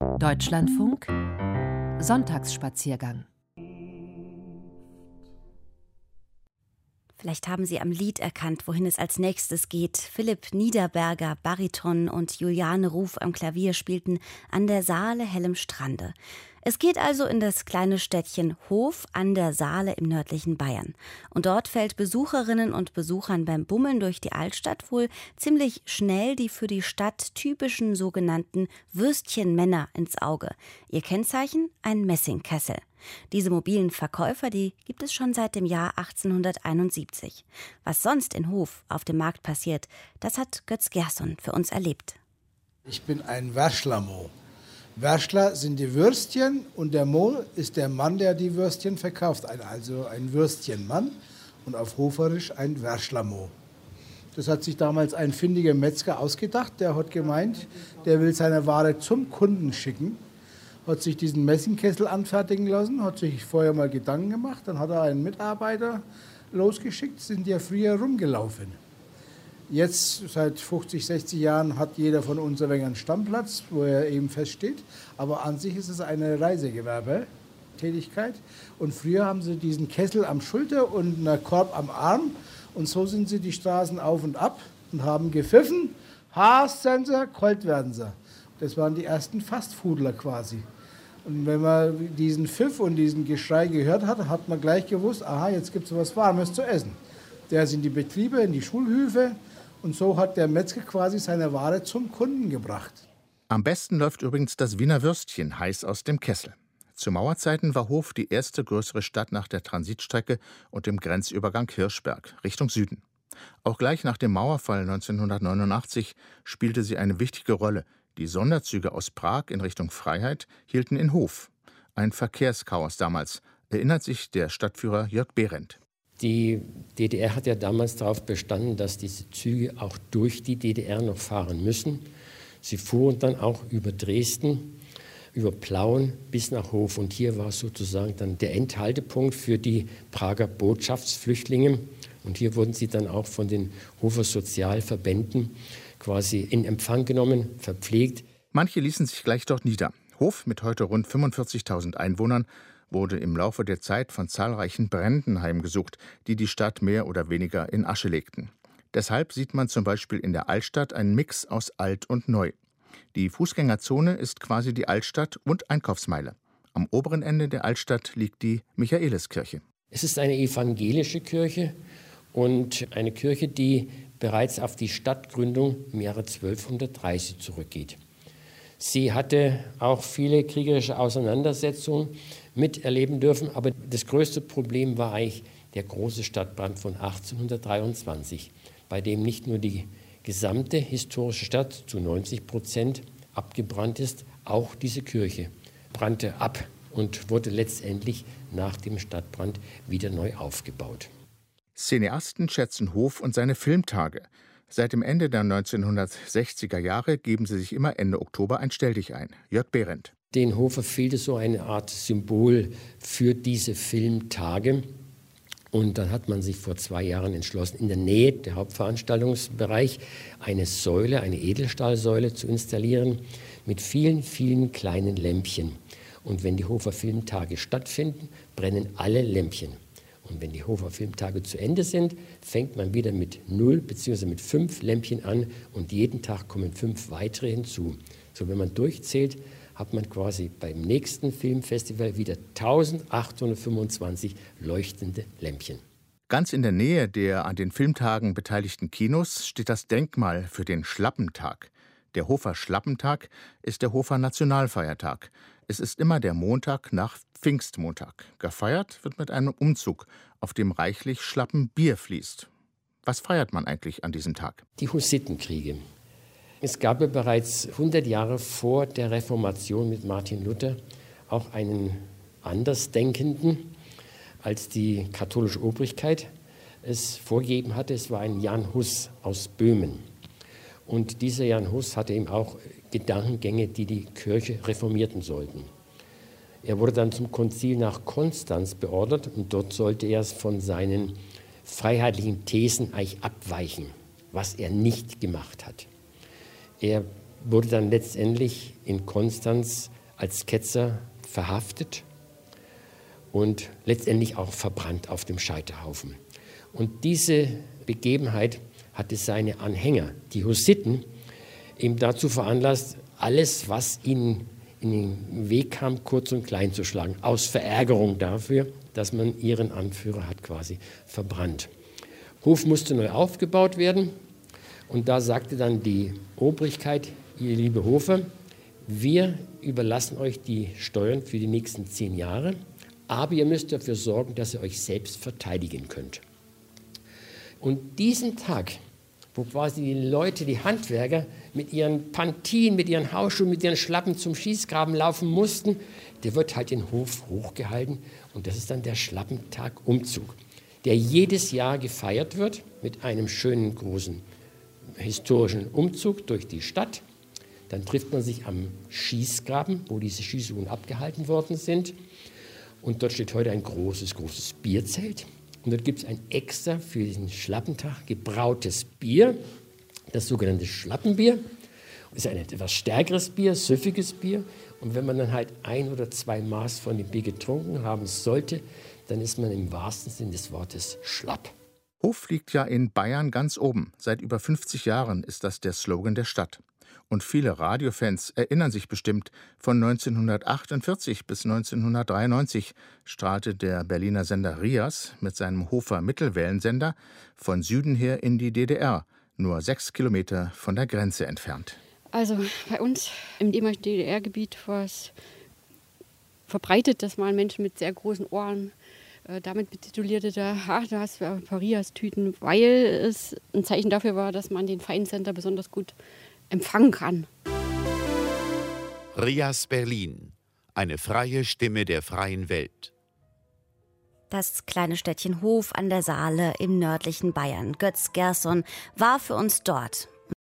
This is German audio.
Deutschlandfunk Sonntagsspaziergang Vielleicht haben Sie am Lied erkannt, wohin es als nächstes geht. Philipp Niederberger, Bariton und Juliane Ruf am Klavier spielten an der Saale hellem Strande. Es geht also in das kleine Städtchen Hof an der Saale im nördlichen Bayern. Und dort fällt Besucherinnen und Besuchern beim Bummeln durch die Altstadt wohl ziemlich schnell die für die Stadt typischen sogenannten Würstchenmänner ins Auge. Ihr Kennzeichen ein Messingkessel. Diese mobilen Verkäufer, die gibt es schon seit dem Jahr 1871. Was sonst in Hof auf dem Markt passiert, das hat Götz Gerson für uns erlebt. Ich bin ein Waschlamo. Wärschler sind die Würstchen und der Mo ist der Mann, der die Würstchen verkauft. Also ein Würstchenmann und auf Hoferisch ein Wärschlermo. Das hat sich damals ein findiger Metzger ausgedacht. Der hat gemeint, der will seine Ware zum Kunden schicken. Hat sich diesen Messingkessel anfertigen lassen, hat sich vorher mal Gedanken gemacht. Dann hat er einen Mitarbeiter losgeschickt, sind ja früher rumgelaufen. Jetzt, seit 50, 60 Jahren, hat jeder von uns ein wenig einen Stammplatz, wo er eben feststeht. Aber an sich ist es eine Reisegewerbetätigkeit. Und früher haben sie diesen Kessel am Schulter und einen Korb am Arm. Und so sind sie die Straßen auf und ab und haben gepfiffen. Haas sind sie, kalt werden sie. Das waren die ersten Fastfoodler quasi. Und wenn man diesen Pfiff und diesen Geschrei gehört hat, hat man gleich gewusst, aha, jetzt gibt es was Warmes zu essen. Der sind die Betriebe, in die Schulhöfe, und so hat der Metzger quasi seine Ware zum Kunden gebracht. Am besten läuft übrigens das Wiener Würstchen heiß aus dem Kessel. Zu Mauerzeiten war Hof die erste größere Stadt nach der Transitstrecke und dem Grenzübergang Hirschberg Richtung Süden. Auch gleich nach dem Mauerfall 1989 spielte sie eine wichtige Rolle. Die Sonderzüge aus Prag in Richtung Freiheit hielten in Hof. Ein Verkehrschaos damals, erinnert sich der Stadtführer Jörg Behrendt. Die DDR hat ja damals darauf bestanden, dass diese Züge auch durch die DDR noch fahren müssen. Sie fuhren dann auch über Dresden, über Plauen bis nach Hof. Und hier war sozusagen dann der Endhaltepunkt für die Prager Botschaftsflüchtlinge. Und hier wurden sie dann auch von den Hofer Sozialverbänden quasi in Empfang genommen, verpflegt. Manche ließen sich gleich dort nieder. Hof mit heute rund 45.000 Einwohnern wurde im Laufe der Zeit von zahlreichen Bränden heimgesucht, die die Stadt mehr oder weniger in Asche legten. Deshalb sieht man zum Beispiel in der Altstadt einen Mix aus alt und neu. Die Fußgängerzone ist quasi die Altstadt und Einkaufsmeile. Am oberen Ende der Altstadt liegt die Michaeliskirche. Es ist eine evangelische Kirche und eine Kirche, die bereits auf die Stadtgründung im Jahre 1230 zurückgeht. Sie hatte auch viele kriegerische Auseinandersetzungen miterleben dürfen. Aber das größte Problem war eigentlich der große Stadtbrand von 1823, bei dem nicht nur die gesamte historische Stadt zu 90 Prozent abgebrannt ist, auch diese Kirche brannte ab und wurde letztendlich nach dem Stadtbrand wieder neu aufgebaut. Cineasten schätzen Hof und seine Filmtage. Seit dem Ende der 1960er Jahre geben sie sich immer Ende Oktober ein Stelldich ein. Jörg Behrendt. Den Hofer fehlte so eine Art Symbol für diese Filmtage. Und dann hat man sich vor zwei Jahren entschlossen, in der Nähe der Hauptveranstaltungsbereich eine Säule, eine Edelstahlsäule zu installieren mit vielen, vielen kleinen Lämpchen. Und wenn die Hofer Filmtage stattfinden, brennen alle Lämpchen. Und wenn die Hofer Filmtage zu Ende sind, fängt man wieder mit null bzw. mit fünf Lämpchen an und jeden Tag kommen fünf weitere hinzu. So, wenn man durchzählt, hat man quasi beim nächsten Filmfestival wieder 1825 leuchtende Lämpchen. Ganz in der Nähe der an den Filmtagen beteiligten Kinos steht das Denkmal für den Schlappentag. Der Hofer Schlappentag ist der Hofer Nationalfeiertag. Es ist immer der Montag nach Pfingstmontag. Gefeiert wird mit einem Umzug, auf dem reichlich Schlappen Bier fließt. Was feiert man eigentlich an diesem Tag? Die Hussitenkriege. Es gab ja bereits 100 Jahre vor der Reformation mit Martin Luther auch einen Andersdenkenden, als die katholische Obrigkeit es vorgegeben hatte. Es war ein Jan Hus aus Böhmen. Und dieser Jan Hus hatte eben auch Gedankengänge, die die Kirche reformierten sollten. Er wurde dann zum Konzil nach Konstanz beordert und dort sollte er von seinen freiheitlichen Thesen eigentlich abweichen, was er nicht gemacht hat. Er wurde dann letztendlich in Konstanz als Ketzer verhaftet und letztendlich auch verbrannt auf dem Scheiterhaufen. Und diese Begebenheit hatte seine Anhänger, die Hussiten, ihm dazu veranlasst, alles, was ihnen in den Weg kam, kurz und klein zu schlagen, aus Verärgerung dafür, dass man ihren Anführer hat quasi verbrannt. Hof musste neu aufgebaut werden und da sagte dann die Obrigkeit, ihr liebe Hofer, wir überlassen euch die Steuern für die nächsten zehn Jahre, aber ihr müsst dafür sorgen, dass ihr euch selbst verteidigen könnt. Und diesen Tag, wo quasi die Leute, die Handwerker mit ihren Pantinen, mit ihren Hausschuhen, mit ihren Schlappen zum Schießgraben laufen mussten, der wird halt den Hof hochgehalten und das ist dann der Schlappentag-Umzug, der jedes Jahr gefeiert wird mit einem schönen großen historischen Umzug durch die Stadt. Dann trifft man sich am Schießgraben, wo diese Schießübungen abgehalten worden sind. Und dort steht heute ein großes, großes Bierzelt. Und dort gibt es ein extra für diesen Schlappentag gebrautes Bier, das sogenannte Schlappenbier. Das ist ein etwas stärkeres Bier, süffiges Bier. Und wenn man dann halt ein oder zwei Maß von dem Bier getrunken haben sollte, dann ist man im wahrsten Sinn des Wortes schlapp. Hof liegt ja in Bayern ganz oben. Seit über 50 Jahren ist das der Slogan der Stadt. Und viele Radiofans erinnern sich bestimmt, von 1948 bis 1993 strahlte der Berliner Sender Rias mit seinem Hofer Mittelwellensender von Süden her in die DDR, nur sechs Kilometer von der Grenze entfernt. Also bei uns im ehemaligen DDR-Gebiet war es verbreitet, dass mal Menschen mit sehr großen Ohren äh, damit betitulierte, da, ach, du hast Parias-Tüten, weil es ein Zeichen dafür war, dass man den Feinsender besonders gut empfangen kann. Rias Berlin, eine freie Stimme der freien Welt. Das kleine Städtchen Hof an der Saale im nördlichen Bayern. Götz Gerson war für uns dort.